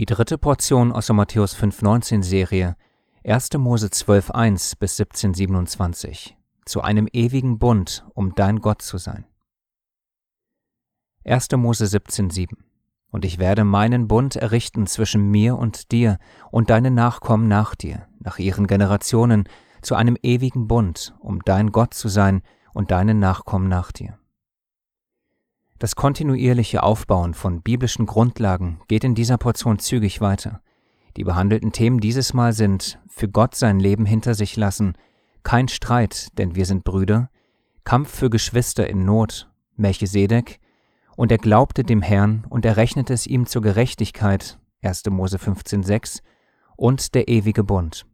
Die dritte Portion aus der Matthäus 5,19 Serie 1. Mose 12,1 bis 17,27 Zu einem ewigen Bund, um dein Gott zu sein. 1. Mose 17,7 Und ich werde meinen Bund errichten zwischen mir und dir und deinen Nachkommen nach dir, nach ihren Generationen, zu einem ewigen Bund, um dein Gott zu sein und deinen Nachkommen nach dir. Das kontinuierliche Aufbauen von biblischen Grundlagen geht in dieser Portion zügig weiter. Die behandelten Themen dieses Mal sind für Gott sein Leben hinter sich lassen, kein Streit, denn wir sind Brüder, Kampf für Geschwister in Not, Melchisedek, und er glaubte dem Herrn und er rechnete es ihm zur Gerechtigkeit, 1. Mose 15,6, und der ewige Bund.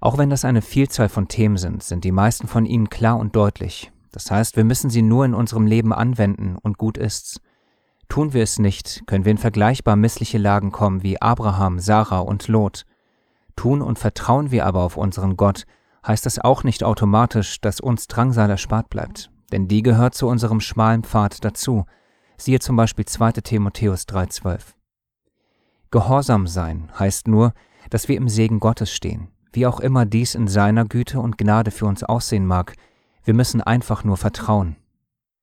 Auch wenn das eine Vielzahl von Themen sind, sind die meisten von ihnen klar und deutlich, das heißt, wir müssen sie nur in unserem Leben anwenden und gut ist's. Tun wir es nicht, können wir in vergleichbar missliche Lagen kommen wie Abraham, Sarah und Lot. Tun und vertrauen wir aber auf unseren Gott, heißt das auch nicht automatisch, dass uns Drangsal erspart bleibt, denn die gehört zu unserem schmalen Pfad dazu. Siehe zum Beispiel 2. Timotheus 3,12. Gehorsam sein heißt nur, dass wir im Segen Gottes stehen, wie auch immer dies in seiner Güte und Gnade für uns aussehen mag, wir müssen einfach nur vertrauen.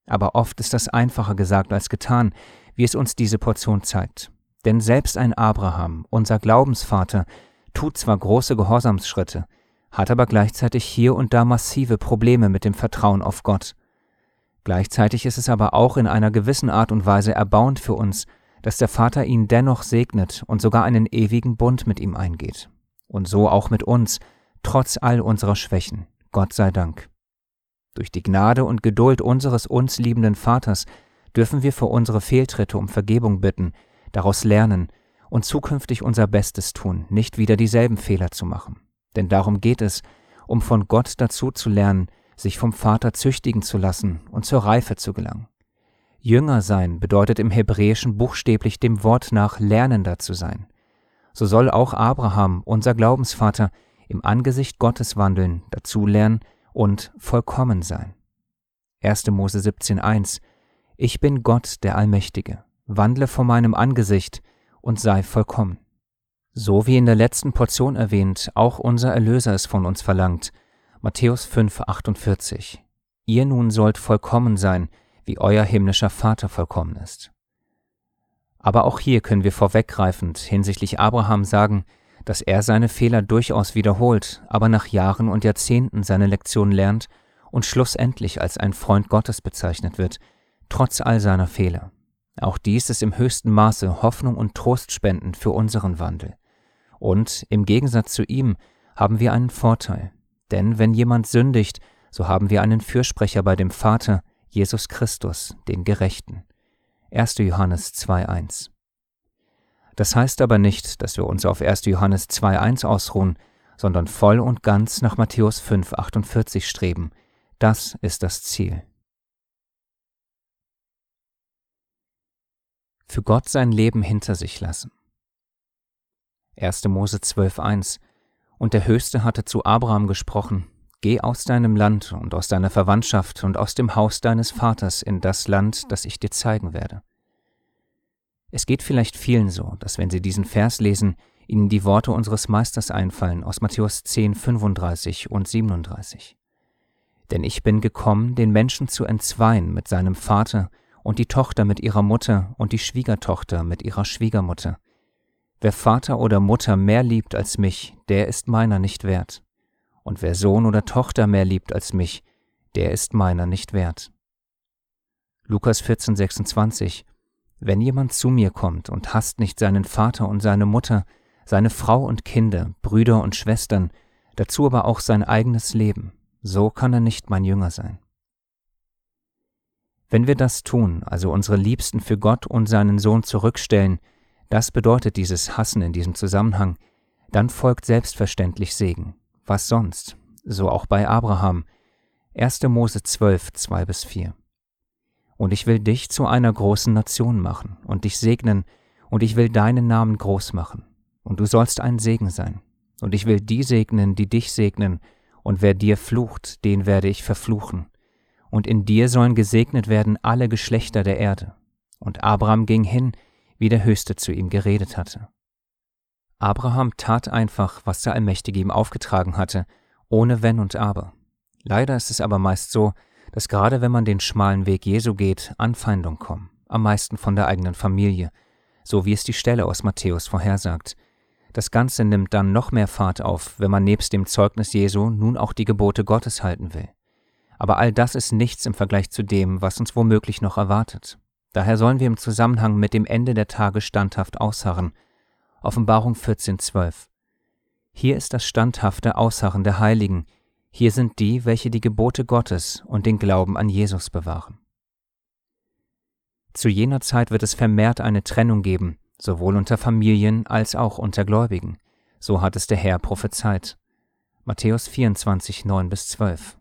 Aber oft ist das einfacher gesagt als getan, wie es uns diese Portion zeigt. Denn selbst ein Abraham, unser Glaubensvater, tut zwar große Gehorsamsschritte, hat aber gleichzeitig hier und da massive Probleme mit dem Vertrauen auf Gott. Gleichzeitig ist es aber auch in einer gewissen Art und Weise erbauend für uns, dass der Vater ihn dennoch segnet und sogar einen ewigen Bund mit ihm eingeht. Und so auch mit uns, trotz all unserer Schwächen. Gott sei Dank. Durch die Gnade und Geduld unseres uns liebenden Vaters dürfen wir für unsere Fehltritte um Vergebung bitten, daraus lernen und zukünftig unser Bestes tun, nicht wieder dieselben Fehler zu machen. Denn darum geht es, um von Gott dazu zu lernen, sich vom Vater züchtigen zu lassen und zur Reife zu gelangen. Jünger sein bedeutet im Hebräischen buchstäblich dem Wort nach Lernender zu sein. So soll auch Abraham, unser Glaubensvater, im Angesicht Gottes wandeln, dazu lernen, und vollkommen sein. 1. Mose 17.1 Ich bin Gott, der Allmächtige, wandle vor meinem Angesicht und sei vollkommen. So wie in der letzten Portion erwähnt, auch unser Erlöser es von uns verlangt. Matthäus 5,48 Ihr nun sollt vollkommen sein, wie euer himmlischer Vater vollkommen ist. Aber auch hier können wir vorweggreifend hinsichtlich Abraham sagen, dass er seine Fehler durchaus wiederholt, aber nach Jahren und Jahrzehnten seine Lektion lernt und schlussendlich als ein Freund Gottes bezeichnet wird, trotz all seiner Fehler. Auch dies ist im höchsten Maße Hoffnung und Trost spendend für unseren Wandel. Und im Gegensatz zu ihm haben wir einen Vorteil, denn wenn jemand sündigt, so haben wir einen Fürsprecher bei dem Vater, Jesus Christus, den Gerechten. 1. Johannes 2.1 das heißt aber nicht, dass wir uns auf 1. Johannes 2.1 ausruhen, sondern voll und ganz nach Matthäus 5.48 streben. Das ist das Ziel. Für Gott sein Leben hinter sich lassen. 1. Mose 12.1 Und der Höchste hatte zu Abraham gesprochen, Geh aus deinem Land und aus deiner Verwandtschaft und aus dem Haus deines Vaters in das Land, das ich dir zeigen werde. Es geht vielleicht vielen so, dass wenn sie diesen Vers lesen, ihnen die Worte unseres Meisters einfallen aus Matthäus 10, 35 und 37. Denn ich bin gekommen, den Menschen zu entzweien mit seinem Vater und die Tochter mit ihrer Mutter und die Schwiegertochter mit ihrer Schwiegermutter. Wer Vater oder Mutter mehr liebt als mich, der ist meiner nicht wert. Und wer Sohn oder Tochter mehr liebt als mich, der ist meiner nicht wert. Lukas 14, 26 wenn jemand zu mir kommt und hasst nicht seinen Vater und seine Mutter, seine Frau und Kinder, Brüder und Schwestern, dazu aber auch sein eigenes Leben, so kann er nicht mein Jünger sein. Wenn wir das tun, also unsere Liebsten für Gott und seinen Sohn zurückstellen, das bedeutet dieses Hassen in diesem Zusammenhang, dann folgt selbstverständlich Segen. Was sonst? So auch bei Abraham. 1. Mose 12, 2 bis 4. Und ich will dich zu einer großen Nation machen und dich segnen, und ich will deinen Namen groß machen, und du sollst ein Segen sein. Und ich will die segnen, die dich segnen, und wer dir flucht, den werde ich verfluchen. Und in dir sollen gesegnet werden alle Geschlechter der Erde. Und Abraham ging hin, wie der Höchste zu ihm geredet hatte. Abraham tat einfach, was der Allmächtige ihm aufgetragen hatte, ohne Wenn und Aber. Leider ist es aber meist so, dass gerade wenn man den schmalen Weg Jesu geht, Anfeindung kommen, am meisten von der eigenen Familie, so wie es die Stelle aus Matthäus vorhersagt. Das Ganze nimmt dann noch mehr Fahrt auf, wenn man nebst dem Zeugnis Jesu nun auch die Gebote Gottes halten will. Aber all das ist nichts im Vergleich zu dem, was uns womöglich noch erwartet. Daher sollen wir im Zusammenhang mit dem Ende der Tage standhaft ausharren. Offenbarung 14,12 Hier ist das standhafte Ausharren der Heiligen, hier sind die, welche die Gebote Gottes und den Glauben an Jesus bewahren. Zu jener Zeit wird es vermehrt eine Trennung geben, sowohl unter Familien als auch unter Gläubigen. So hat es der Herr prophezeit. Matthäus 24, 9 bis 12.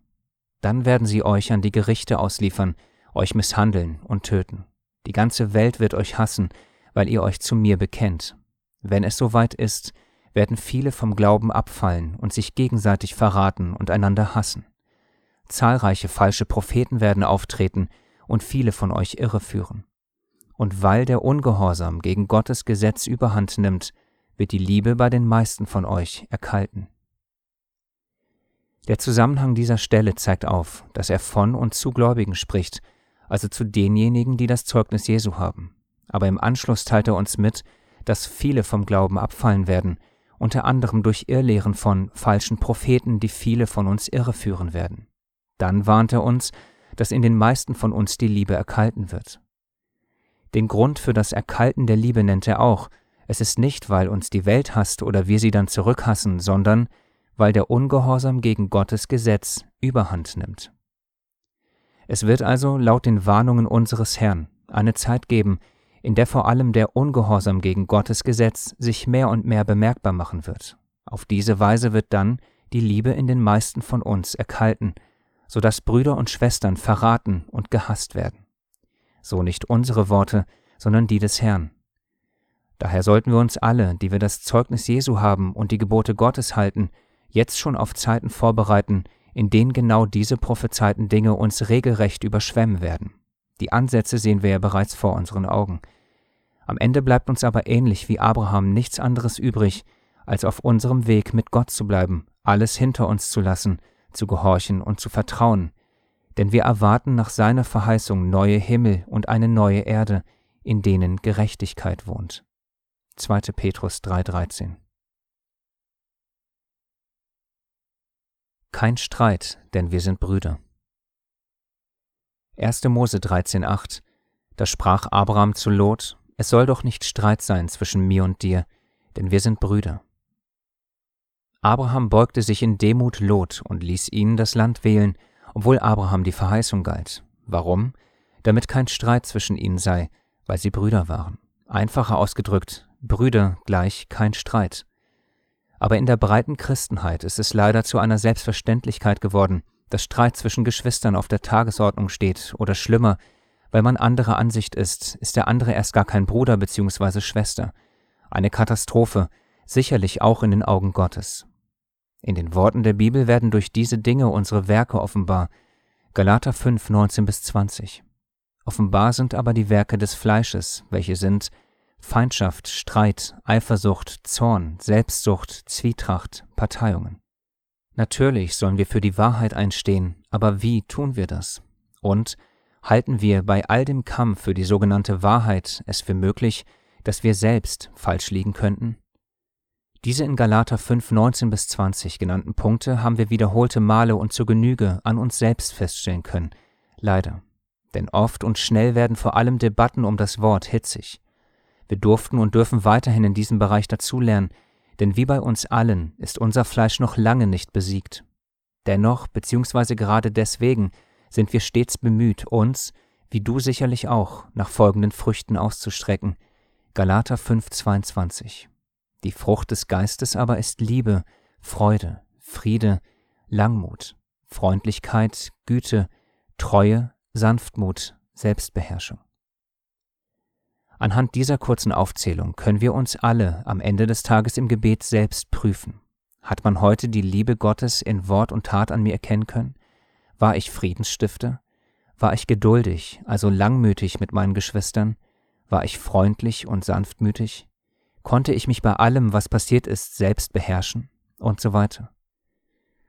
Dann werden sie euch an die Gerichte ausliefern, euch misshandeln und töten. Die ganze Welt wird euch hassen, weil ihr euch zu mir bekennt. Wenn es soweit ist, werden viele vom Glauben abfallen und sich gegenseitig verraten und einander hassen. Zahlreiche falsche Propheten werden auftreten und viele von euch irreführen. Und weil der Ungehorsam gegen Gottes Gesetz überhand nimmt, wird die Liebe bei den meisten von euch erkalten. Der Zusammenhang dieser Stelle zeigt auf, dass er von und zu Gläubigen spricht, also zu denjenigen, die das Zeugnis Jesu haben. Aber im Anschluss teilt er uns mit, dass viele vom Glauben abfallen werden, unter anderem durch Irrlehren von falschen Propheten, die viele von uns irreführen werden. Dann warnt er uns, dass in den meisten von uns die Liebe erkalten wird. Den Grund für das Erkalten der Liebe nennt er auch. Es ist nicht, weil uns die Welt hasst oder wir sie dann zurückhassen, sondern weil der Ungehorsam gegen Gottes Gesetz überhand nimmt. Es wird also laut den Warnungen unseres Herrn eine Zeit geben, in der vor allem der Ungehorsam gegen Gottes Gesetz sich mehr und mehr bemerkbar machen wird. Auf diese Weise wird dann die Liebe in den meisten von uns erkalten, so dass Brüder und Schwestern verraten und gehasst werden. So nicht unsere Worte, sondern die des Herrn. Daher sollten wir uns alle, die wir das Zeugnis Jesu haben und die Gebote Gottes halten, jetzt schon auf Zeiten vorbereiten, in denen genau diese prophezeiten Dinge uns regelrecht überschwemmen werden. Die Ansätze sehen wir ja bereits vor unseren Augen. Am Ende bleibt uns aber ähnlich wie Abraham nichts anderes übrig, als auf unserem Weg mit Gott zu bleiben, alles hinter uns zu lassen, zu gehorchen und zu vertrauen, denn wir erwarten nach seiner Verheißung neue Himmel und eine neue Erde, in denen Gerechtigkeit wohnt. 2. Petrus 3:13 Kein Streit, denn wir sind Brüder. 1. Mose 13,8 Da sprach Abraham zu Lot: Es soll doch nicht Streit sein zwischen mir und dir, denn wir sind Brüder. Abraham beugte sich in Demut Lot und ließ ihn das Land wählen, obwohl Abraham die Verheißung galt. Warum? Damit kein Streit zwischen ihnen sei, weil sie Brüder waren. Einfacher ausgedrückt, Brüder gleich kein Streit. Aber in der breiten Christenheit ist es leider zu einer Selbstverständlichkeit geworden, dass Streit zwischen Geschwistern auf der Tagesordnung steht oder schlimmer, weil man anderer Ansicht ist, ist der andere erst gar kein Bruder bzw. Schwester. Eine Katastrophe, sicherlich auch in den Augen Gottes. In den Worten der Bibel werden durch diese Dinge unsere Werke offenbar. Galater 5, 19 bis 20. Offenbar sind aber die Werke des Fleisches, welche sind Feindschaft, Streit, Eifersucht, Zorn, Selbstsucht, Zwietracht, Parteiungen. Natürlich sollen wir für die Wahrheit einstehen, aber wie tun wir das? Und halten wir bei all dem Kampf für die sogenannte Wahrheit es für möglich, dass wir selbst falsch liegen könnten? Diese in Galater 5, 19 bis 20 genannten Punkte haben wir wiederholte Male und zur Genüge an uns selbst feststellen können. Leider. Denn oft und schnell werden vor allem Debatten um das Wort hitzig. Wir durften und dürfen weiterhin in diesem Bereich dazulernen, denn wie bei uns allen ist unser Fleisch noch lange nicht besiegt. Dennoch, beziehungsweise gerade deswegen, sind wir stets bemüht, uns, wie du sicherlich auch, nach folgenden Früchten auszustrecken. Galater 5,22 Die Frucht des Geistes aber ist Liebe, Freude, Friede, Langmut, Freundlichkeit, Güte, Treue, Sanftmut, Selbstbeherrschung. Anhand dieser kurzen Aufzählung können wir uns alle am Ende des Tages im Gebet selbst prüfen. Hat man heute die Liebe Gottes in Wort und Tat an mir erkennen können? War ich Friedensstifter? War ich geduldig, also langmütig mit meinen Geschwistern? War ich freundlich und sanftmütig? Konnte ich mich bei allem, was passiert ist, selbst beherrschen? Und so weiter.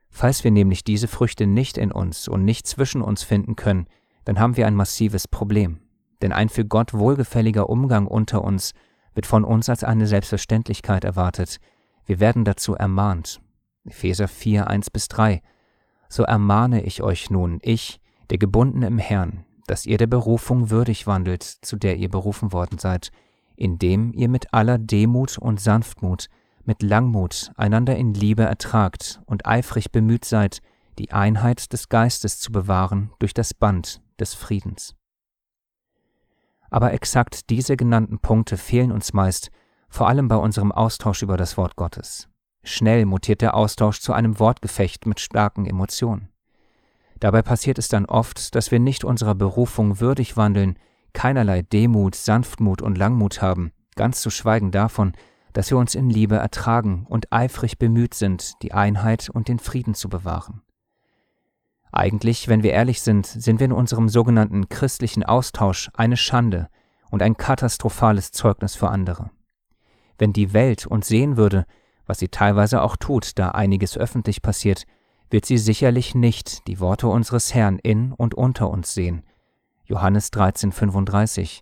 Falls wir nämlich diese Früchte nicht in uns und nicht zwischen uns finden können, dann haben wir ein massives Problem. Denn ein für Gott wohlgefälliger Umgang unter uns wird von uns als eine Selbstverständlichkeit erwartet. Wir werden dazu ermahnt. Epheser 4, 1 bis 3. So ermahne ich euch nun, ich, der Gebundene im Herrn, dass ihr der Berufung würdig wandelt, zu der ihr berufen worden seid, indem ihr mit aller Demut und Sanftmut, mit Langmut einander in Liebe ertragt und eifrig bemüht seid, die Einheit des Geistes zu bewahren durch das Band des Friedens. Aber exakt diese genannten Punkte fehlen uns meist, vor allem bei unserem Austausch über das Wort Gottes. Schnell mutiert der Austausch zu einem Wortgefecht mit starken Emotionen. Dabei passiert es dann oft, dass wir nicht unserer Berufung würdig wandeln, keinerlei Demut, Sanftmut und Langmut haben, ganz zu schweigen davon, dass wir uns in Liebe ertragen und eifrig bemüht sind, die Einheit und den Frieden zu bewahren. Eigentlich, wenn wir ehrlich sind, sind wir in unserem sogenannten christlichen Austausch eine Schande und ein katastrophales Zeugnis für andere. Wenn die Welt uns sehen würde, was sie teilweise auch tut, da einiges öffentlich passiert, wird sie sicherlich nicht die Worte unseres Herrn in und unter uns sehen. Johannes 13,35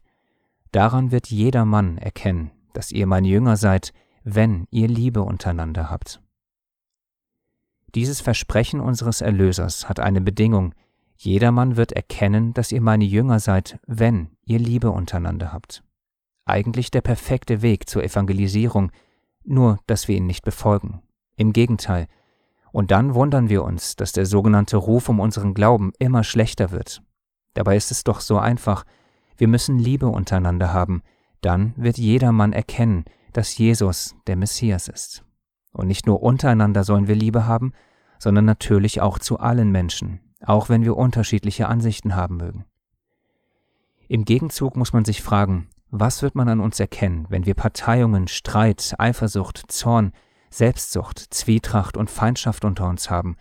Daran wird jeder Mann erkennen, dass ihr meine Jünger seid, wenn ihr Liebe untereinander habt. Dieses Versprechen unseres Erlösers hat eine Bedingung, jedermann wird erkennen, dass ihr meine Jünger seid, wenn ihr Liebe untereinander habt. Eigentlich der perfekte Weg zur Evangelisierung, nur dass wir ihn nicht befolgen. Im Gegenteil. Und dann wundern wir uns, dass der sogenannte Ruf um unseren Glauben immer schlechter wird. Dabei ist es doch so einfach. Wir müssen Liebe untereinander haben, dann wird jedermann erkennen, dass Jesus der Messias ist. Und nicht nur untereinander sollen wir Liebe haben, sondern natürlich auch zu allen Menschen, auch wenn wir unterschiedliche Ansichten haben mögen. Im Gegenzug muss man sich fragen, was wird man an uns erkennen, wenn wir Parteiungen, Streit, Eifersucht, Zorn, Selbstsucht, Zwietracht und Feindschaft unter uns haben?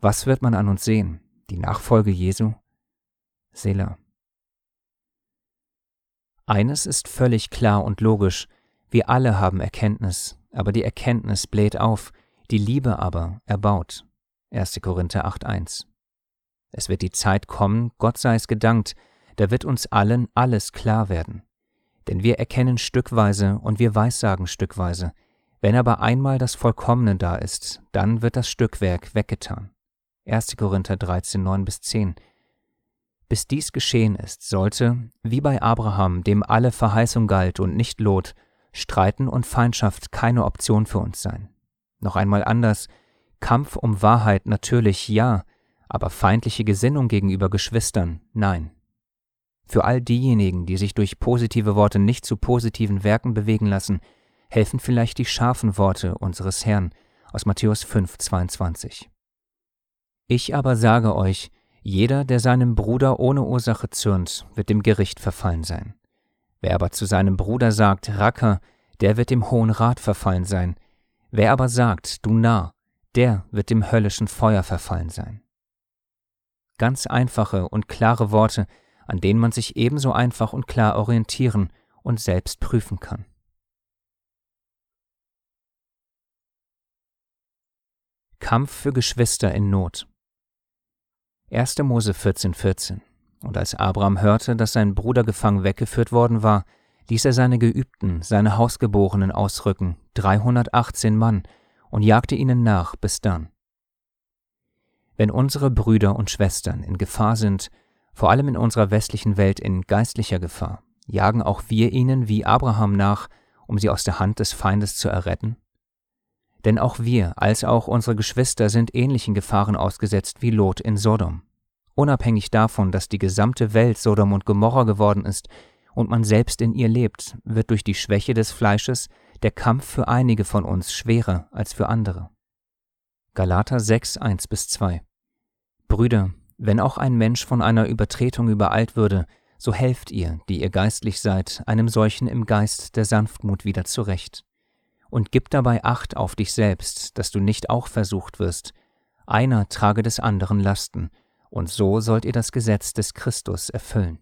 Was wird man an uns sehen? Die Nachfolge Jesu? Selah. Eines ist völlig klar und logisch, wir alle haben Erkenntnis, aber die Erkenntnis bläht auf, die Liebe aber erbaut. 1. Korinther 8.1 Es wird die Zeit kommen, Gott sei es gedankt, da wird uns allen alles klar werden. Denn wir erkennen stückweise und wir weissagen stückweise. Wenn aber einmal das Vollkommene da ist, dann wird das Stückwerk weggetan. 1. Korinther 13, 9 bis 10 bis dies geschehen ist, sollte, wie bei Abraham, dem alle Verheißung galt und nicht Lot, Streiten und Feindschaft keine Option für uns sein. Noch einmal anders, Kampf um Wahrheit natürlich ja, aber feindliche Gesinnung gegenüber Geschwistern nein. Für all diejenigen, die sich durch positive Worte nicht zu positiven Werken bewegen lassen, helfen vielleicht die scharfen Worte unseres Herrn aus Matthäus 5, 22. Ich aber sage euch, jeder, der seinem Bruder ohne Ursache zürnt, wird dem Gericht verfallen sein. Wer aber zu seinem Bruder sagt, Racker, der wird dem Hohen Rat verfallen sein. Wer aber sagt, du Narr, der wird dem höllischen Feuer verfallen sein. Ganz einfache und klare Worte, an denen man sich ebenso einfach und klar orientieren und selbst prüfen kann. Kampf für Geschwister in Not. 1. Mose 14, 14. Und als Abraham hörte, dass sein Bruder gefangen weggeführt worden war, ließ er seine Geübten, seine Hausgeborenen ausrücken, 318 Mann, und jagte ihnen nach bis dann. Wenn unsere Brüder und Schwestern in Gefahr sind, vor allem in unserer westlichen Welt in geistlicher Gefahr, jagen auch wir ihnen wie Abraham nach, um sie aus der Hand des Feindes zu erretten? Denn auch wir, als auch unsere Geschwister sind ähnlichen Gefahren ausgesetzt wie Lot in Sodom. Unabhängig davon, dass die gesamte Welt Sodom und Gomorra geworden ist und man selbst in ihr lebt, wird durch die Schwäche des Fleisches der Kampf für einige von uns schwerer als für andere. Galater 6, 1 bis 2 Brüder, wenn auch ein Mensch von einer Übertretung übereilt würde, so helft ihr, die ihr geistlich seid, einem solchen im Geist der Sanftmut wieder zurecht und gib dabei Acht auf dich selbst, dass du nicht auch versucht wirst. Einer trage des anderen Lasten, und so sollt ihr das Gesetz des Christus erfüllen.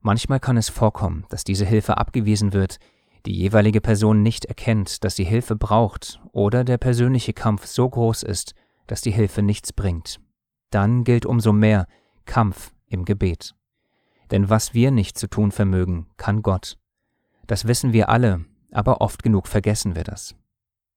Manchmal kann es vorkommen, dass diese Hilfe abgewiesen wird, die jeweilige Person nicht erkennt, dass sie Hilfe braucht oder der persönliche Kampf so groß ist, dass die Hilfe nichts bringt. Dann gilt umso mehr Kampf im Gebet. Denn was wir nicht zu tun vermögen, kann Gott. Das wissen wir alle, aber oft genug vergessen wir das.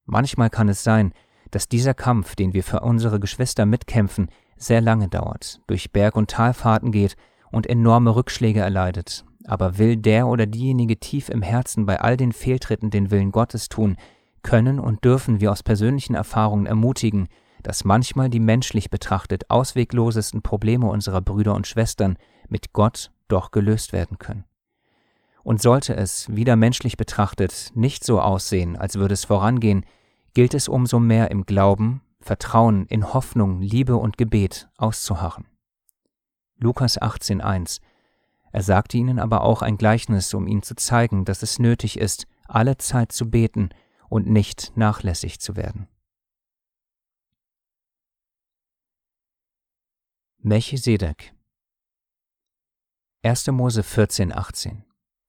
Manchmal kann es sein, dass dieser Kampf, den wir für unsere Geschwister mitkämpfen, sehr lange dauert, durch Berg- und Talfahrten geht und enorme Rückschläge erleidet, aber will der oder diejenige tief im Herzen bei all den Fehltritten den Willen Gottes tun, können und dürfen wir aus persönlichen Erfahrungen ermutigen, dass manchmal die menschlich betrachtet ausweglosesten Probleme unserer Brüder und Schwestern mit Gott doch gelöst werden können. Und sollte es, wieder menschlich betrachtet, nicht so aussehen, als würde es vorangehen, gilt es umso mehr im Glauben, Vertrauen, in Hoffnung, Liebe und Gebet auszuharren. Lukas 18.1 Er sagte ihnen aber auch ein Gleichnis, um ihnen zu zeigen, dass es nötig ist, alle Zeit zu beten und nicht nachlässig zu werden. Melchisedek 1. Mose 14, 18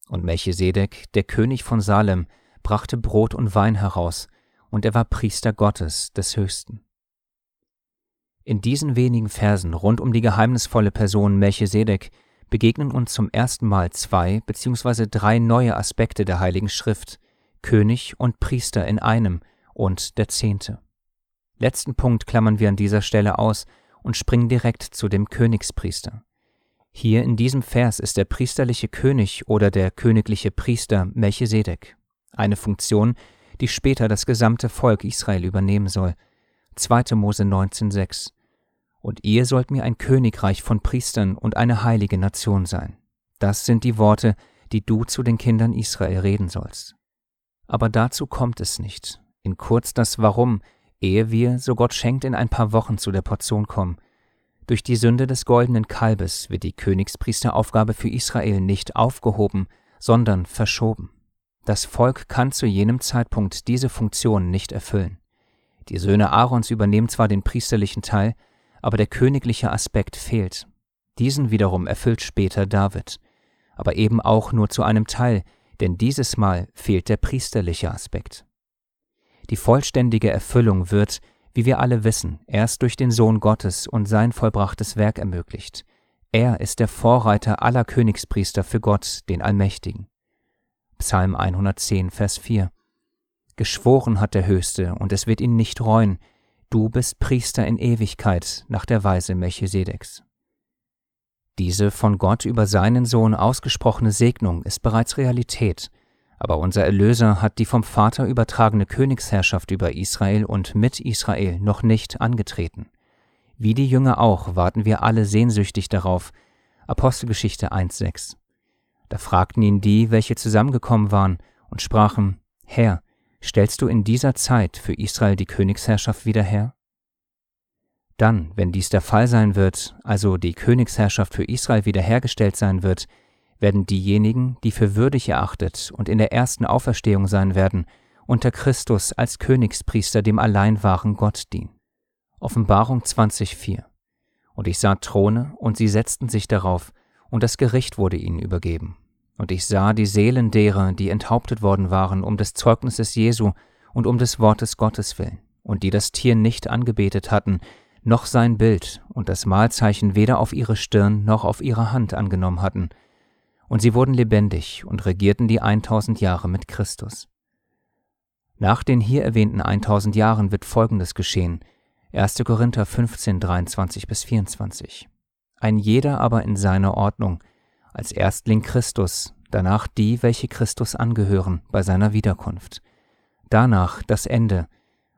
Und Melchisedek, der König von Salem, brachte Brot und Wein heraus, und er war Priester Gottes des Höchsten. In diesen wenigen Versen rund um die geheimnisvolle Person Melchisedek begegnen uns zum ersten Mal zwei bzw. drei neue Aspekte der Heiligen Schrift, König und Priester in einem und der Zehnte. Letzten Punkt klammern wir an dieser Stelle aus und springen direkt zu dem Königspriester. Hier in diesem Vers ist der priesterliche König oder der königliche Priester Melchisedek, eine Funktion, die später das gesamte Volk Israel übernehmen soll. 2. Mose 19,6 Und ihr sollt mir ein Königreich von Priestern und eine heilige Nation sein. Das sind die Worte, die du zu den Kindern Israel reden sollst. Aber dazu kommt es nicht. In kurz das Warum, ehe wir, so Gott schenkt, in ein paar Wochen zu der Portion kommen – durch die Sünde des goldenen Kalbes wird die Königspriesteraufgabe für Israel nicht aufgehoben, sondern verschoben. Das Volk kann zu jenem Zeitpunkt diese Funktion nicht erfüllen. Die Söhne Aarons übernehmen zwar den priesterlichen Teil, aber der königliche Aspekt fehlt. Diesen wiederum erfüllt später David, aber eben auch nur zu einem Teil, denn dieses Mal fehlt der priesterliche Aspekt. Die vollständige Erfüllung wird, wie wir alle wissen, erst durch den Sohn Gottes und sein vollbrachtes Werk ermöglicht. Er ist der Vorreiter aller Königspriester für Gott, den Allmächtigen. Psalm 110, Vers 4 Geschworen hat der Höchste, und es wird ihn nicht reuen, du bist Priester in Ewigkeit nach der Weise Melchisedeks. Diese von Gott über seinen Sohn ausgesprochene Segnung ist bereits Realität, aber unser Erlöser hat die vom Vater übertragene Königsherrschaft über Israel und mit Israel noch nicht angetreten. Wie die Jünger auch warten wir alle sehnsüchtig darauf. Apostelgeschichte 1.6. Da fragten ihn die, welche zusammengekommen waren, und sprachen, Herr, stellst du in dieser Zeit für Israel die Königsherrschaft wieder her? Dann, wenn dies der Fall sein wird, also die Königsherrschaft für Israel wiederhergestellt sein wird, werden diejenigen, die für würdig erachtet und in der ersten Auferstehung sein werden, unter Christus als Königspriester dem allein wahren Gott dienen. Offenbarung 20,4 Und ich sah Throne, und sie setzten sich darauf, und das Gericht wurde ihnen übergeben. Und ich sah die Seelen derer, die enthauptet worden waren, um des Zeugnisses Jesu und um des Wortes Gottes willen, und die das Tier nicht angebetet hatten, noch sein Bild und das Mahlzeichen weder auf ihre Stirn noch auf ihre Hand angenommen hatten, und sie wurden lebendig und regierten die 1000 Jahre mit Christus. Nach den hier erwähnten 1000 Jahren wird Folgendes geschehen. 1. Korinther 15, 23 bis 24. Ein jeder aber in seiner Ordnung, als Erstling Christus, danach die, welche Christus angehören, bei seiner Wiederkunft. Danach das Ende,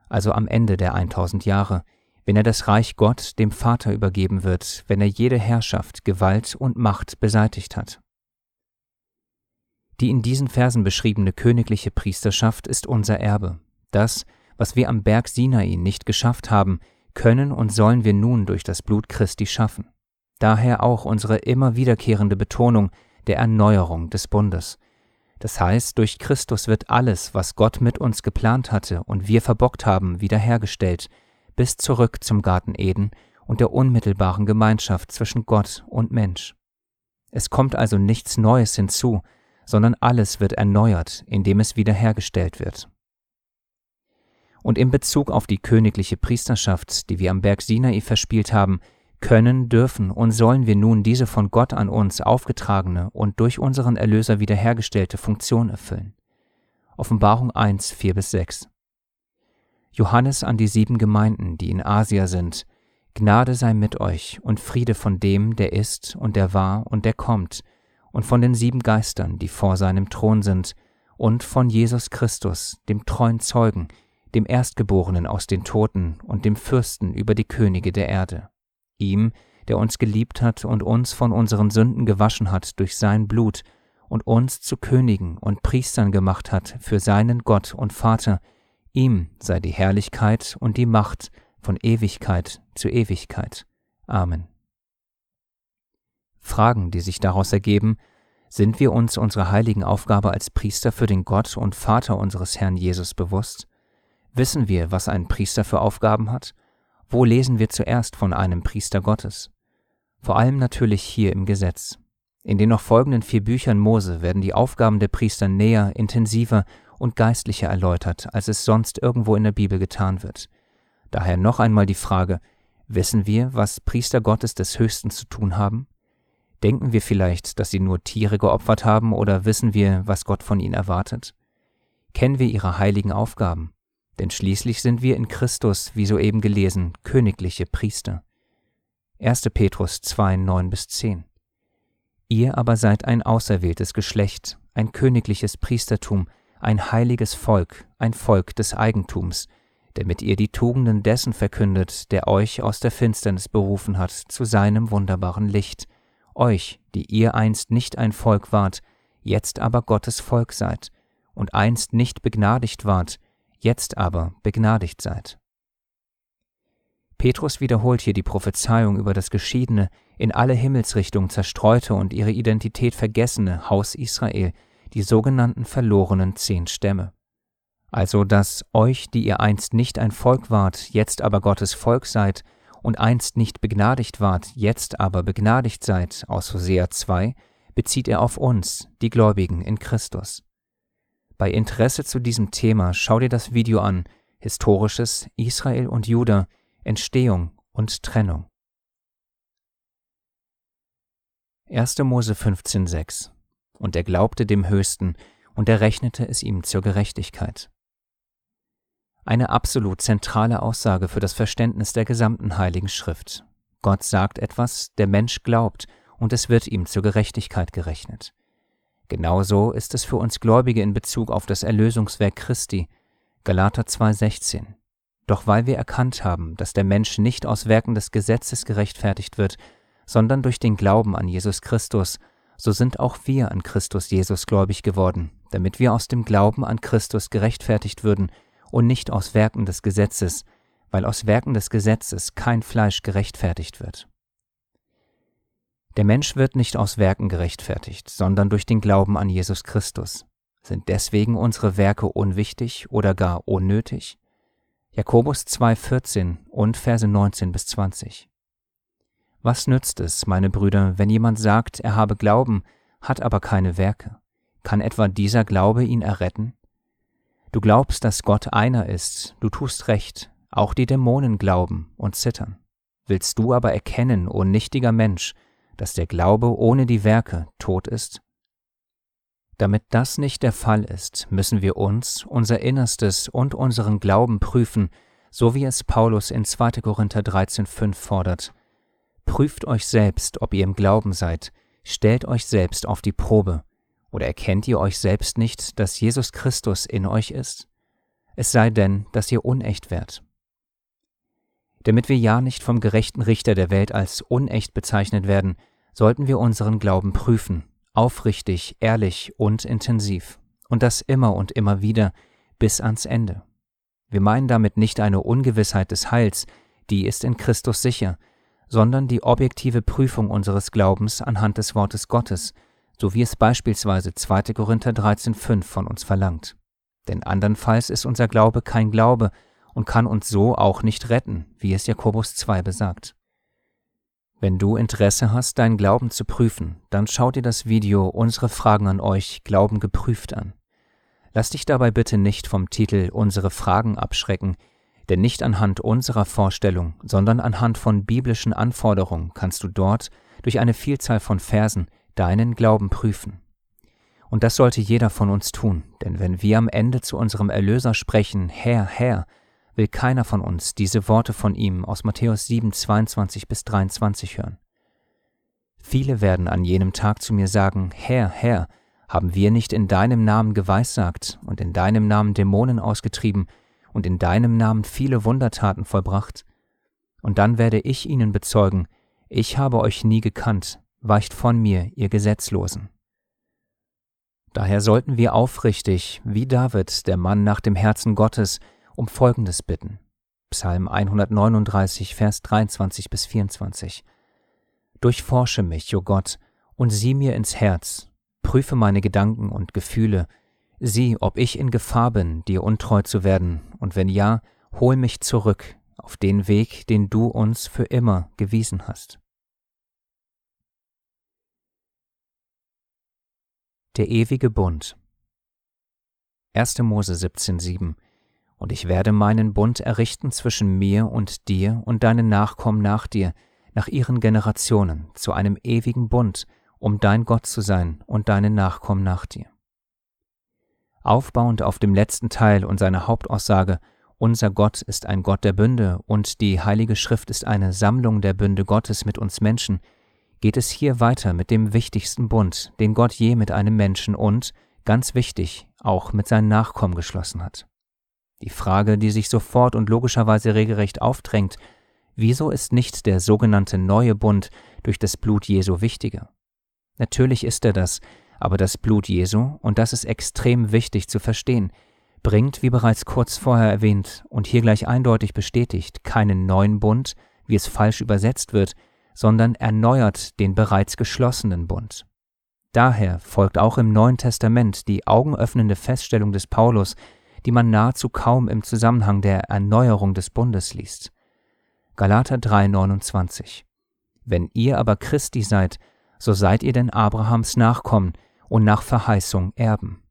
also am Ende der 1000 Jahre, wenn er das Reich Gott dem Vater übergeben wird, wenn er jede Herrschaft, Gewalt und Macht beseitigt hat. Die in diesen Versen beschriebene königliche Priesterschaft ist unser Erbe. Das, was wir am Berg Sinai nicht geschafft haben, können und sollen wir nun durch das Blut Christi schaffen. Daher auch unsere immer wiederkehrende Betonung der Erneuerung des Bundes. Das heißt, durch Christus wird alles, was Gott mit uns geplant hatte und wir verbockt haben, wiederhergestellt, bis zurück zum Garten Eden und der unmittelbaren Gemeinschaft zwischen Gott und Mensch. Es kommt also nichts Neues hinzu, sondern alles wird erneuert, indem es wiederhergestellt wird. Und in Bezug auf die königliche Priesterschaft, die wir am Berg Sinai verspielt haben, können, dürfen und sollen wir nun diese von Gott an uns aufgetragene und durch unseren Erlöser wiederhergestellte Funktion erfüllen. Offenbarung 1, 4 bis 6. Johannes an die sieben Gemeinden, die in Asia sind, Gnade sei mit euch und Friede von dem, der ist und der war und der kommt, und von den sieben Geistern, die vor seinem Thron sind, und von Jesus Christus, dem treuen Zeugen, dem Erstgeborenen aus den Toten und dem Fürsten über die Könige der Erde. Ihm, der uns geliebt hat und uns von unseren Sünden gewaschen hat durch sein Blut und uns zu Königen und Priestern gemacht hat für seinen Gott und Vater, ihm sei die Herrlichkeit und die Macht von Ewigkeit zu Ewigkeit. Amen. Fragen, die sich daraus ergeben, sind wir uns unserer heiligen Aufgabe als Priester für den Gott und Vater unseres Herrn Jesus bewusst? Wissen wir, was ein Priester für Aufgaben hat? Wo lesen wir zuerst von einem Priester Gottes? Vor allem natürlich hier im Gesetz. In den noch folgenden vier Büchern Mose werden die Aufgaben der Priester näher, intensiver und geistlicher erläutert, als es sonst irgendwo in der Bibel getan wird. Daher noch einmal die Frage, wissen wir, was Priester Gottes des Höchsten zu tun haben? Denken wir vielleicht, dass sie nur Tiere geopfert haben oder wissen wir, was Gott von ihnen erwartet? Kennen wir ihre heiligen Aufgaben? Denn schließlich sind wir in Christus, wie soeben gelesen, königliche Priester. 1. Petrus 2, 9 bis 10. Ihr aber seid ein auserwähltes Geschlecht, ein königliches Priestertum, ein heiliges Volk, ein Volk des Eigentums, damit ihr die Tugenden dessen verkündet, der euch aus der Finsternis berufen hat zu seinem wunderbaren Licht, euch, die ihr einst nicht ein Volk wart, jetzt aber Gottes Volk seid, und einst nicht begnadigt wart, jetzt aber begnadigt seid. Petrus wiederholt hier die Prophezeiung über das geschiedene, in alle Himmelsrichtungen zerstreute und ihre Identität vergessene Haus Israel, die sogenannten verlorenen zehn Stämme also dass euch, die ihr einst nicht ein Volk wart, jetzt aber Gottes Volk seid, und einst nicht begnadigt wart, jetzt aber begnadigt seid, aus Hosea 2, bezieht er auf uns, die Gläubigen in Christus. Bei Interesse zu diesem Thema schau dir das Video an, Historisches Israel und Juda, Entstehung und Trennung. 1. Mose 15,6 Und er glaubte dem Höchsten, und er rechnete es ihm zur Gerechtigkeit eine absolut zentrale Aussage für das Verständnis der gesamten Heiligen Schrift. Gott sagt etwas, der Mensch glaubt, und es wird ihm zur Gerechtigkeit gerechnet. Genauso ist es für uns Gläubige in Bezug auf das Erlösungswerk Christi, Galater 2,16. Doch weil wir erkannt haben, dass der Mensch nicht aus Werken des Gesetzes gerechtfertigt wird, sondern durch den Glauben an Jesus Christus, so sind auch wir an Christus Jesus gläubig geworden, damit wir aus dem Glauben an Christus gerechtfertigt würden und nicht aus Werken des Gesetzes, weil aus Werken des Gesetzes kein Fleisch gerechtfertigt wird. Der Mensch wird nicht aus Werken gerechtfertigt, sondern durch den Glauben an Jesus Christus. Sind deswegen unsere Werke unwichtig oder gar unnötig? Jakobus 2,14 und Verse 19 bis 20. Was nützt es, meine Brüder, wenn jemand sagt, er habe Glauben, hat aber keine Werke? Kann etwa dieser Glaube ihn erretten? Du glaubst, dass Gott einer ist, du tust recht, auch die Dämonen glauben und zittern. Willst du aber erkennen, o nichtiger Mensch, dass der Glaube ohne die Werke tot ist? Damit das nicht der Fall ist, müssen wir uns, unser Innerstes und unseren Glauben prüfen, so wie es Paulus in 2. Korinther 13,5 fordert. Prüft euch selbst, ob ihr im Glauben seid, stellt euch selbst auf die Probe, oder erkennt ihr euch selbst nicht, dass Jesus Christus in euch ist? Es sei denn, dass ihr unecht wärt. Damit wir ja nicht vom gerechten Richter der Welt als unecht bezeichnet werden, sollten wir unseren Glauben prüfen, aufrichtig, ehrlich und intensiv, und das immer und immer wieder bis ans Ende. Wir meinen damit nicht eine Ungewissheit des Heils, die ist in Christus sicher, sondern die objektive Prüfung unseres Glaubens anhand des Wortes Gottes, so wie es beispielsweise 2. Korinther 13,5 von uns verlangt. Denn andernfalls ist unser Glaube kein Glaube und kann uns so auch nicht retten, wie es Jakobus 2 besagt. Wenn du Interesse hast, deinen Glauben zu prüfen, dann schau dir das Video Unsere Fragen an euch Glauben geprüft an. Lass dich dabei bitte nicht vom Titel Unsere Fragen abschrecken, denn nicht anhand unserer Vorstellung, sondern anhand von biblischen Anforderungen kannst du dort durch eine Vielzahl von Versen deinen Glauben prüfen. Und das sollte jeder von uns tun, denn wenn wir am Ende zu unserem Erlöser sprechen, Herr, Herr, will keiner von uns diese Worte von ihm aus Matthäus 7, 22 bis 23 hören. Viele werden an jenem Tag zu mir sagen, Herr, Herr, haben wir nicht in deinem Namen geweissagt und in deinem Namen Dämonen ausgetrieben und in deinem Namen viele Wundertaten vollbracht? Und dann werde ich ihnen bezeugen, ich habe euch nie gekannt, weicht von mir, ihr Gesetzlosen. Daher sollten wir aufrichtig, wie David, der Mann nach dem Herzen Gottes, um Folgendes bitten. Psalm 139, Vers 23 bis 24. Durchforsche mich, o Gott, und sieh mir ins Herz, prüfe meine Gedanken und Gefühle, sieh, ob ich in Gefahr bin, dir untreu zu werden, und wenn ja, hol mich zurück auf den Weg, den du uns für immer gewiesen hast. Der ewige Bund 1. Mose 17,7 und ich werde meinen Bund errichten zwischen mir und dir und deinen Nachkommen nach dir, nach ihren Generationen, zu einem ewigen Bund, um dein Gott zu sein und deinen Nachkommen nach dir. Aufbauend auf dem letzten Teil und seiner Hauptaussage, unser Gott ist ein Gott der Bünde und die Heilige Schrift ist eine Sammlung der Bünde Gottes mit uns Menschen, geht es hier weiter mit dem wichtigsten Bund, den Gott je mit einem Menschen und, ganz wichtig, auch mit seinen Nachkommen geschlossen hat. Die Frage, die sich sofort und logischerweise regelrecht aufdrängt, wieso ist nicht der sogenannte neue Bund durch das Blut Jesu wichtiger? Natürlich ist er das, aber das Blut Jesu, und das ist extrem wichtig zu verstehen, bringt, wie bereits kurz vorher erwähnt und hier gleich eindeutig bestätigt, keinen neuen Bund, wie es falsch übersetzt wird, sondern erneuert den bereits geschlossenen Bund. Daher folgt auch im Neuen Testament die augenöffnende Feststellung des Paulus, die man nahezu kaum im Zusammenhang der Erneuerung des Bundes liest. Galater 3:29 Wenn ihr aber Christi seid, so seid ihr denn Abrahams Nachkommen und nach Verheißung Erben.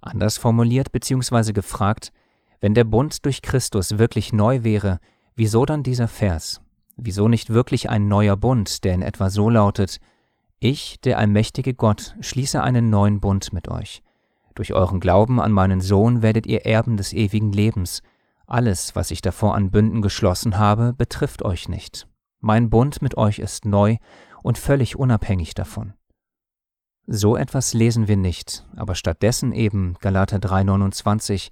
Anders formuliert bzw. gefragt, wenn der Bund durch Christus wirklich neu wäre, wieso dann dieser Vers? Wieso nicht wirklich ein neuer Bund, der in etwa so lautet, ich, der allmächtige Gott, schließe einen neuen Bund mit euch. Durch euren Glauben an meinen Sohn werdet ihr Erben des ewigen Lebens. Alles, was ich davor an Bünden geschlossen habe, betrifft euch nicht. Mein Bund mit euch ist neu und völlig unabhängig davon. So etwas lesen wir nicht, aber stattdessen eben Galater 3:29,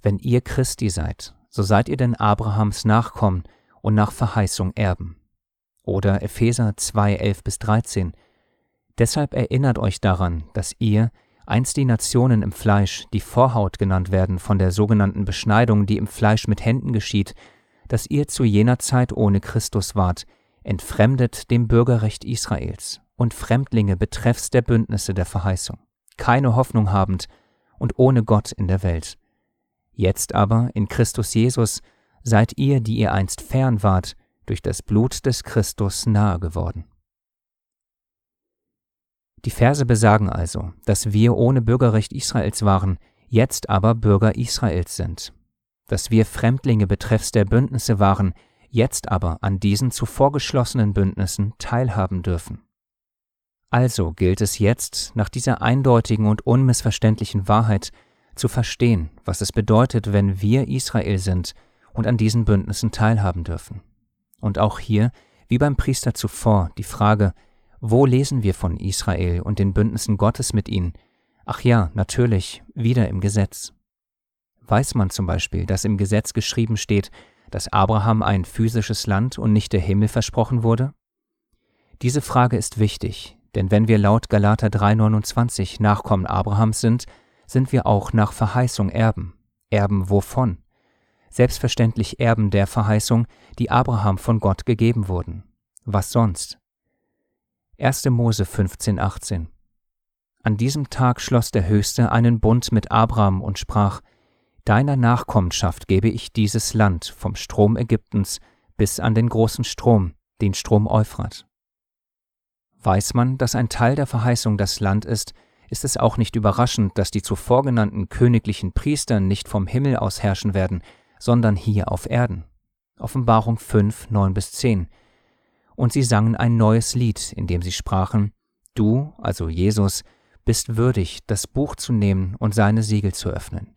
wenn ihr Christi seid, so seid ihr denn Abrahams Nachkommen und nach Verheißung Erben. Oder Epheser 2:11 bis 13. Deshalb erinnert euch daran, dass ihr, einst die Nationen im Fleisch, die Vorhaut genannt werden von der sogenannten Beschneidung, die im Fleisch mit Händen geschieht, dass ihr zu jener Zeit ohne Christus wart, entfremdet dem Bürgerrecht Israels und Fremdlinge betreffs der Bündnisse der Verheißung, keine Hoffnung habend und ohne Gott in der Welt. Jetzt aber in Christus Jesus seid ihr, die ihr einst fern wart, durch das Blut des Christus nahe geworden. Die Verse besagen also, dass wir ohne Bürgerrecht Israels waren, jetzt aber Bürger Israels sind, dass wir Fremdlinge betreffs der Bündnisse waren, jetzt aber an diesen zuvor geschlossenen Bündnissen teilhaben dürfen. Also gilt es jetzt, nach dieser eindeutigen und unmissverständlichen Wahrheit, zu verstehen, was es bedeutet, wenn wir Israel sind und an diesen Bündnissen teilhaben dürfen. Und auch hier, wie beim Priester zuvor, die Frage, wo lesen wir von Israel und den Bündnissen Gottes mit ihnen? Ach ja, natürlich, wieder im Gesetz. Weiß man zum Beispiel, dass im Gesetz geschrieben steht, dass Abraham ein physisches Land und nicht der Himmel versprochen wurde? Diese Frage ist wichtig, denn wenn wir laut Galater 3:29 Nachkommen Abrahams sind, sind wir auch nach Verheißung Erben. Erben wovon? Selbstverständlich Erben der Verheißung, die Abraham von Gott gegeben wurden. Was sonst? 1. Mose 15, 18. An diesem Tag schloss der Höchste einen Bund mit Abraham und sprach, Deiner Nachkommenschaft gebe ich dieses Land vom Strom Ägyptens bis an den großen Strom, den Strom Euphrat. Weiß man, dass ein Teil der Verheißung das Land ist, ist es auch nicht überraschend, dass die zuvor genannten königlichen Priester nicht vom Himmel aus herrschen werden, sondern hier auf Erden. Offenbarung 5, 9 bis 10. Und sie sangen ein neues Lied, in dem sie sprachen, Du, also Jesus, bist würdig, das Buch zu nehmen und seine Siegel zu öffnen.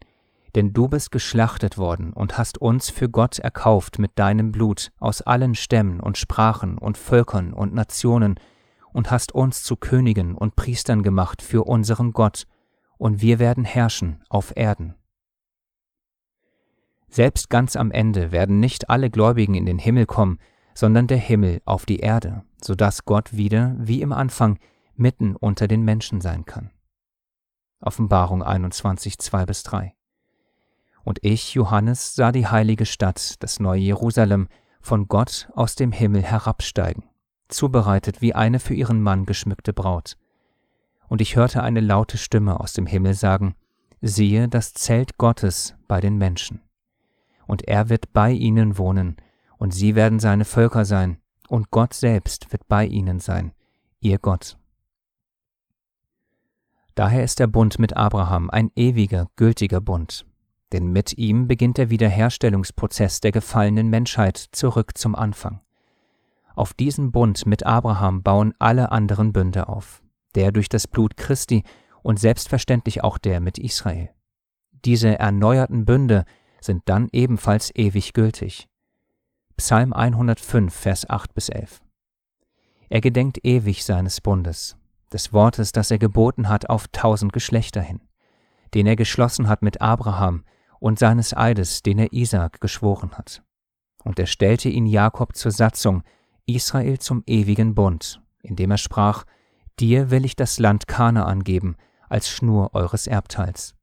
Denn du bist geschlachtet worden und hast uns für Gott erkauft mit deinem Blut aus allen Stämmen und Sprachen und Völkern und Nationen, und hast uns zu Königen und Priestern gemacht für unseren Gott, und wir werden herrschen auf Erden. Selbst ganz am Ende werden nicht alle Gläubigen in den Himmel kommen, sondern der Himmel auf die Erde, so dass Gott wieder, wie im Anfang, mitten unter den Menschen sein kann. Offenbarung 21, 2 bis 3. Und ich, Johannes, sah die heilige Stadt, das neue Jerusalem, von Gott aus dem Himmel herabsteigen, zubereitet wie eine für ihren Mann geschmückte Braut. Und ich hörte eine laute Stimme aus dem Himmel sagen, siehe das Zelt Gottes bei den Menschen. Und er wird bei ihnen wohnen, und sie werden seine Völker sein, und Gott selbst wird bei ihnen sein, ihr Gott. Daher ist der Bund mit Abraham ein ewiger, gültiger Bund, denn mit ihm beginnt der Wiederherstellungsprozess der gefallenen Menschheit zurück zum Anfang. Auf diesen Bund mit Abraham bauen alle anderen Bünde auf, der durch das Blut Christi und selbstverständlich auch der mit Israel. Diese erneuerten Bünde sind dann ebenfalls ewig gültig. Psalm 105, Vers 8 bis 11. Er gedenkt ewig seines Bundes, des Wortes, das er geboten hat auf tausend Geschlechter hin, den er geschlossen hat mit Abraham und seines Eides, den er Isaak geschworen hat. Und er stellte ihn Jakob zur Satzung, Israel zum ewigen Bund, indem er sprach, Dir will ich das Land Kanaan geben, als Schnur eures Erbteils.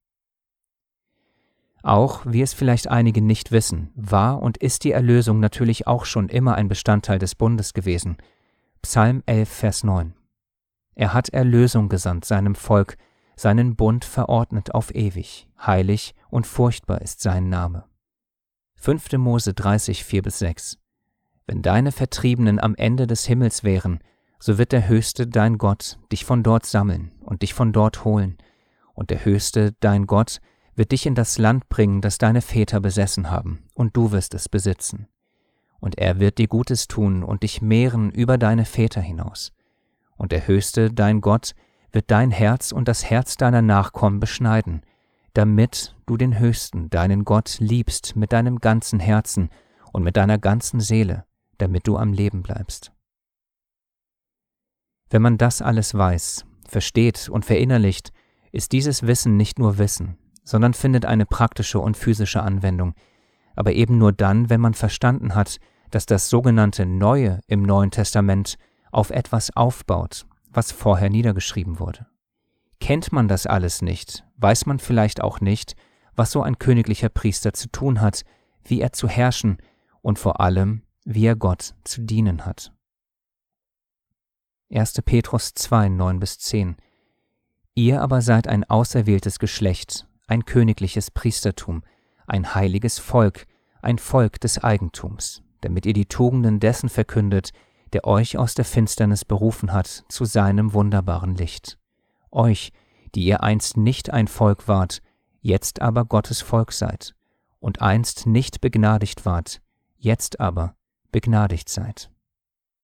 Auch, wie es vielleicht einige nicht wissen, war und ist die Erlösung natürlich auch schon immer ein Bestandteil des Bundes gewesen. Psalm 11, Vers 9. Er hat Erlösung gesandt seinem Volk, seinen Bund verordnet auf ewig, heilig und furchtbar ist sein Name. 5. Mose 30, 4 bis 6 wenn deine Vertriebenen am Ende des Himmels wären, so wird der Höchste, dein Gott, dich von dort sammeln und dich von dort holen, und der Höchste, dein Gott, wird dich in das Land bringen, das deine Väter besessen haben, und du wirst es besitzen. Und er wird dir Gutes tun und dich mehren über deine Väter hinaus. Und der Höchste, dein Gott, wird dein Herz und das Herz deiner Nachkommen beschneiden, damit du den Höchsten, deinen Gott, liebst mit deinem ganzen Herzen und mit deiner ganzen Seele, damit du am Leben bleibst. Wenn man das alles weiß, versteht und verinnerlicht, ist dieses Wissen nicht nur Wissen, sondern findet eine praktische und physische Anwendung, aber eben nur dann, wenn man verstanden hat, dass das sogenannte Neue im Neuen Testament auf etwas aufbaut, was vorher niedergeschrieben wurde. Kennt man das alles nicht, weiß man vielleicht auch nicht, was so ein königlicher Priester zu tun hat, wie er zu herrschen und vor allem, wie er Gott zu dienen hat. 1. Petrus 2, 9 bis 10 Ihr aber seid ein auserwähltes Geschlecht, ein königliches Priestertum, ein heiliges Volk, ein Volk des Eigentums, damit ihr die Tugenden dessen verkündet, der euch aus der Finsternis berufen hat zu seinem wunderbaren Licht. Euch, die ihr einst nicht ein Volk wart, jetzt aber Gottes Volk seid, und einst nicht begnadigt wart, jetzt aber begnadigt seid.